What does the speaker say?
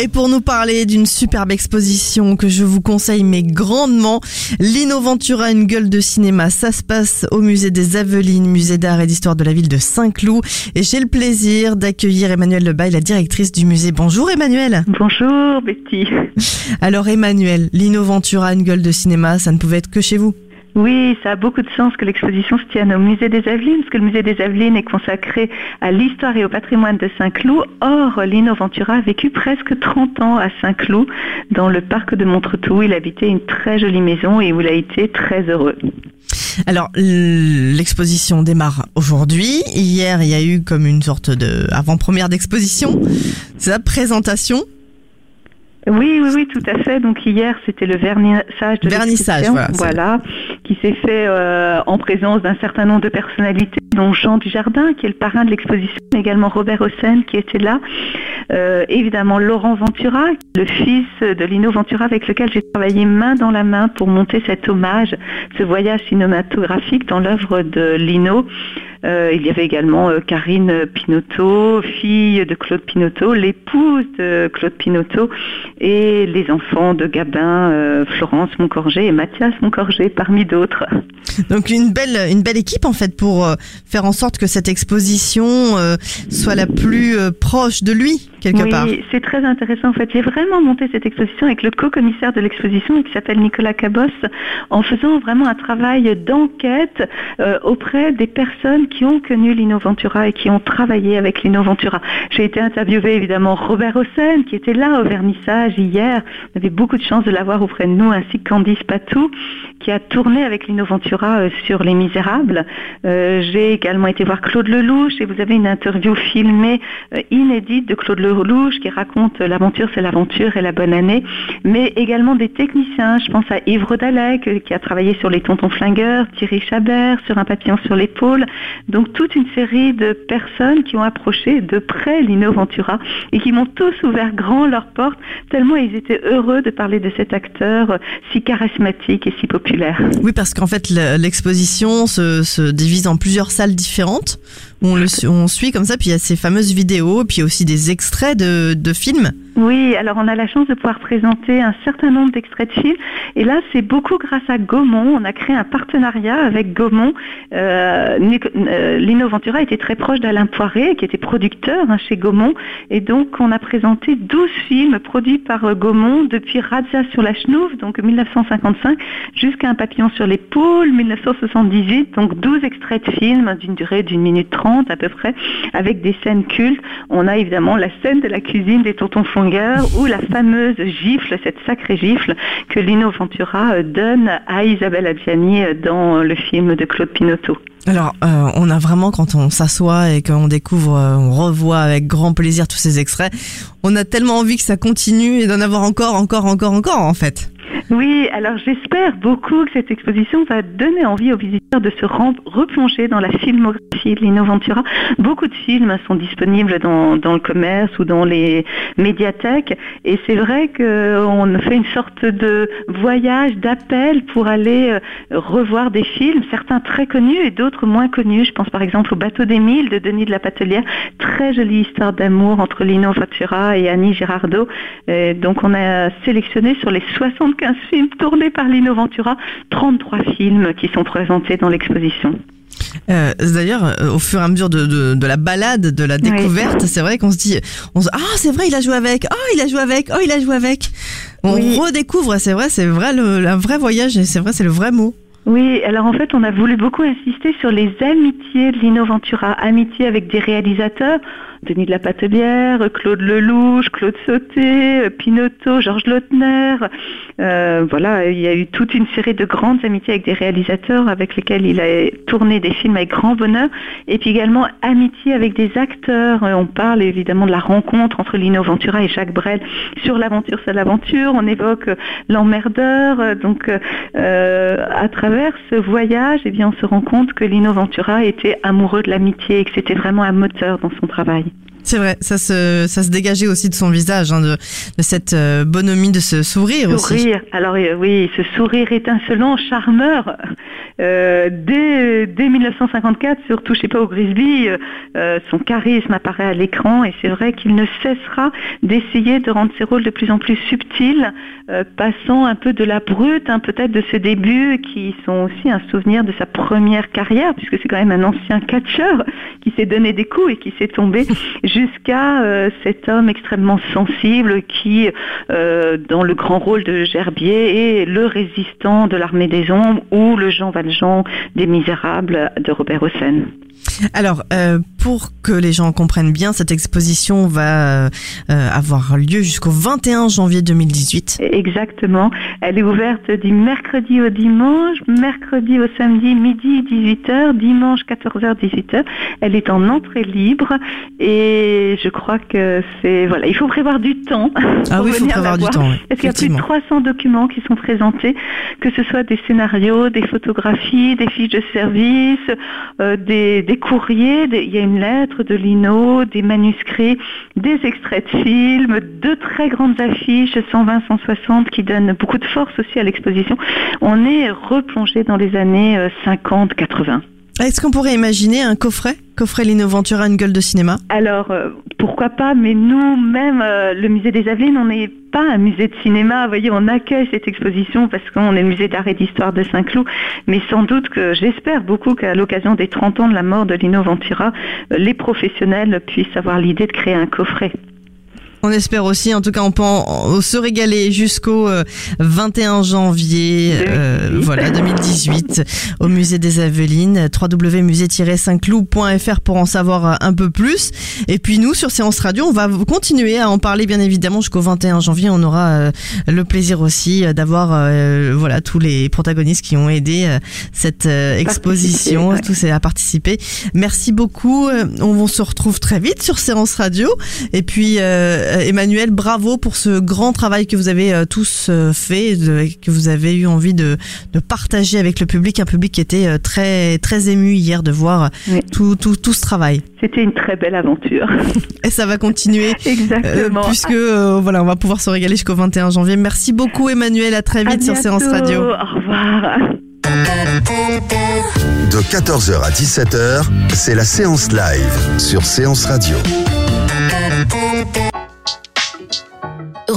Et pour nous parler d'une superbe exposition que je vous conseille mais grandement, Lino Ventura, une gueule de cinéma, ça se passe au musée des Avelines, musée d'art et d'histoire de la ville de Saint-Cloud. Et j'ai le plaisir d'accueillir Emmanuel Lebaille, la directrice du musée. Bonjour Emmanuel. Bonjour Betty. Alors Emmanuel, Lino Ventura, une gueule de cinéma, ça ne pouvait être que chez vous. Oui, ça a beaucoup de sens que l'exposition se tienne au musée des Avelines, parce que le musée des Avelines est consacré à l'histoire et au patrimoine de Saint-Cloud. Or, Lino Ventura a vécu presque 30 ans à Saint-Cloud, dans le parc de Montretout. Il habitait une très jolie maison et où il a été très heureux. Alors, l'exposition démarre aujourd'hui. Hier, il y a eu comme une sorte de avant-première d'exposition. C'est la présentation. Oui, oui, oui, tout à fait. Donc hier, c'était le vernissage de Vernissage, voilà, qui s'est fait euh, en présence d'un certain nombre de personnalités, dont Jean Dujardin, qui est le parrain de l'exposition, mais également Robert Hossein, qui était là. Euh, évidemment, Laurent Ventura, le fils de Lino Ventura, avec lequel j'ai travaillé main dans la main pour monter cet hommage, ce voyage cinématographique dans l'œuvre de Lino. Euh, il y avait également euh, Karine Pinotto, fille de Claude Pinotto, l'épouse de Claude Pinotto, et les enfants de Gabin, euh, Florence Moncorgé et Mathias Moncorgé, parmi d'autres. Donc une belle, une belle équipe en fait pour euh, faire en sorte que cette exposition euh, soit la plus euh, proche de lui quelque oui, part. c'est très intéressant. En fait, j'ai vraiment monté cette exposition avec le co-commissaire de l'exposition qui s'appelle Nicolas Cabos, en faisant vraiment un travail d'enquête euh, auprès des personnes qui ont connu Lino Ventura et qui ont travaillé avec Lino Ventura. J'ai été interviewé évidemment Robert Hossein qui était là au vernissage hier. On avait beaucoup de chance de l'avoir auprès de nous, ainsi que Candice Patou qui a tourné avec Lino Ventura euh, sur Les Misérables. Euh, J'ai également été voir Claude Lelouch et vous avez une interview filmée euh, inédite de Claude Lelouch qui raconte l'aventure, c'est l'aventure et la bonne année, mais également des techniciens. Je pense à Yves Rodalec qui a travaillé sur les Tontons Flingueurs, Thierry Chabert sur Un papillon sur l'épaule. Donc toute une série de personnes qui ont approché de près Lino Ventura et qui m'ont tous ouvert grand leurs portes tellement ils étaient heureux de parler de cet acteur euh, si charismatique et si populaire. Oui, parce qu'en fait le- l'exposition se, se divise en plusieurs salles différentes. On, le, on suit comme ça, puis il y a ces fameuses vidéos, puis aussi des extraits de, de films. Oui, alors on a la chance de pouvoir présenter un certain nombre d'extraits de films. Et là, c'est beaucoup grâce à Gaumont. On a créé un partenariat avec Gaumont. Euh, euh, Lino Ventura était très proche d'Alain Poiré, qui était producteur hein, chez Gaumont. Et donc, on a présenté 12 films produits par euh, Gaumont depuis Razzia sur la Chenouve, donc 1955, jusqu'à Un papillon sur l'épaule, 1978. Donc, 12 extraits de films d'une durée d'une minute trente à peu près, avec des scènes cultes. On a évidemment la scène de la cuisine des tontons Fonger ou la fameuse gifle, cette sacrée gifle que Lino Ventura euh, donne à Isabelle Adjani euh, dans le film de Claude Pinotto. Alors, euh, on a vraiment, quand on s'assoit et qu'on découvre, on revoit avec grand plaisir tous ces extraits, on a tellement envie que ça continue et d'en avoir encore, encore, encore, encore, en fait. Oui, alors j'espère beaucoup que cette exposition va donner envie aux visiteurs de se replonger dans la filmographie de Lino Ventura. Beaucoup de films sont disponibles dans, le commerce ou dans les médiathèques et c'est vrai qu'on fait une sorte de voyage, d'appel pour aller euh, revoir des films, certains très connus et d'autres moins connus. Je pense par exemple au Bateau des Mille de Denis de la Patelière, très jolie histoire d'amour entre Lino Ventura et Annie Girardot. Donc on a sélectionné sur les 75 films tournés par Lino Ventura, 33 films qui sont présentés dans l'exposition. Euh, D'ailleurs, euh, au fur et à mesure de, de, de la balade, de la découverte, c'est vrai qu'on se dit, on se, ah c'est vrai, il a joué avec, oh il a joué avec, oh il a joué avec. On Oui. redécouvre, c'est vrai, c'est vrai le, un vrai voyage et c'est vrai, c'est le vrai mot. Oui, alors en fait, on a voulu beaucoup insister sur les amitiés de Lino Ventura, amitié avec des réalisateurs Denis de la Patebière, Claude Lelouch, Claude Sauté, Pinotto, Georges Lautner. Euh, voilà, il y a eu toute une série de grandes amitiés avec des réalisateurs avec lesquels il a tourné des films avec grand bonheur. Et puis également amitié avec des acteurs. On parle évidemment de la rencontre entre Lino Ventura et Jacques Brel sur l'aventure, c'est l'aventure. On évoque l'emmerdeur. Donc, euh, à travers ce voyage, eh bien, on se rend compte que Lino Ventura était amoureux de l'amitié et que c'était vraiment un moteur dans son travail. C'est vrai, ça se, ça se dégageait aussi de son visage, hein, de, de, cette euh, bonhomie, de ce sourire, aussi. Sourire, alors euh, oui, ce sourire étincelant, charmeur. Euh, dès, dès 1954, sur Touchez pas au Grisby, euh, son charisme apparaît à l'écran et c'est vrai qu'il ne cessera d'essayer de rendre ses rôles de plus en plus subtils, passant un peu de la brute, hein, peut-être de ses débuts, qui sont aussi un souvenir de sa première carrière, puisque c'est quand même un ancien catcheur qui s'est donné des coups et qui s'est tombé jusqu'à euh, cet homme extrêmement sensible qui, euh, dans le grand rôle de Gerbier, est le résistant de l'armée des ombres ou le Jean Valjean des Misérables de Robert Hossein. Alors, euh, pour que les gens comprennent bien, cette exposition va euh, avoir lieu jusqu'au 21 janvier 2018. Exactement. Elle est ouverte du mercredi au dimanche, mercredi au samedi midi 18h, dimanche 14h 18h. Elle est en entrée libre et je crois que c'est voilà, il faut prévoir du temps. Ah oui, il faut prévoir du temps. Parce qu'il y a plus de 300 documents qui sont présentés, que ce soit des scénarios, des photographies, des fiches de service, euh, des des courriers, il y a une lettre de Lino, des manuscrits, des extraits de films, deux très grandes affiches, 120, 160, qui donnent beaucoup de force aussi à l'exposition. On est replongé dans les années 50, euh, 80. Est-ce qu'on pourrait imaginer un coffret Coffret Lino Ventura, une gueule de cinéma? Alors, euh, pourquoi pas, mais nous-mêmes, euh, le musée des Avelines, on n'est pas un musée de cinéma. Vous voyez, on accueille cette exposition parce qu'on est le musée d'art et d'histoire de Saint-Cloud, mais sans doute que j'espère beaucoup qu'à l'occasion des 30 ans de la mort de Lino Ventura, euh, les professionnels puissent avoir l'idée de créer un coffret. On espère aussi, en tout cas, on peut se régaler jusqu'au 21 euh, janvier, euh, voilà 2018, au musée des Avelines, www.musée-saint-cloud.fr pour en savoir un peu plus. Et puis nous, sur Séance Radio, on va continuer à en parler, bien évidemment, jusqu'au 21 janvier. On aura euh, le plaisir aussi d'avoir, voilà, tous les protagonistes qui ont aidé cette exposition, tous à participer. Merci beaucoup. On se retrouve très vite sur Séance Radio. Et puis. Euh, Emmanuel, bravo pour ce grand travail que vous avez euh, tous euh, fait, que vous avez eu envie de, partager avec le public, un public qui était très très ému hier de voir tout, tout, tout ce travail. C'était une très belle aventure. Et ça va continuer. Exactement. puisque voilà, on va pouvoir se régaler jusqu'au 21 janvier. Merci beaucoup Emmanuel, à très vite sur Séance Radio. Au revoir. De 14h à 17h, c'est la séance live sur Séance Radio.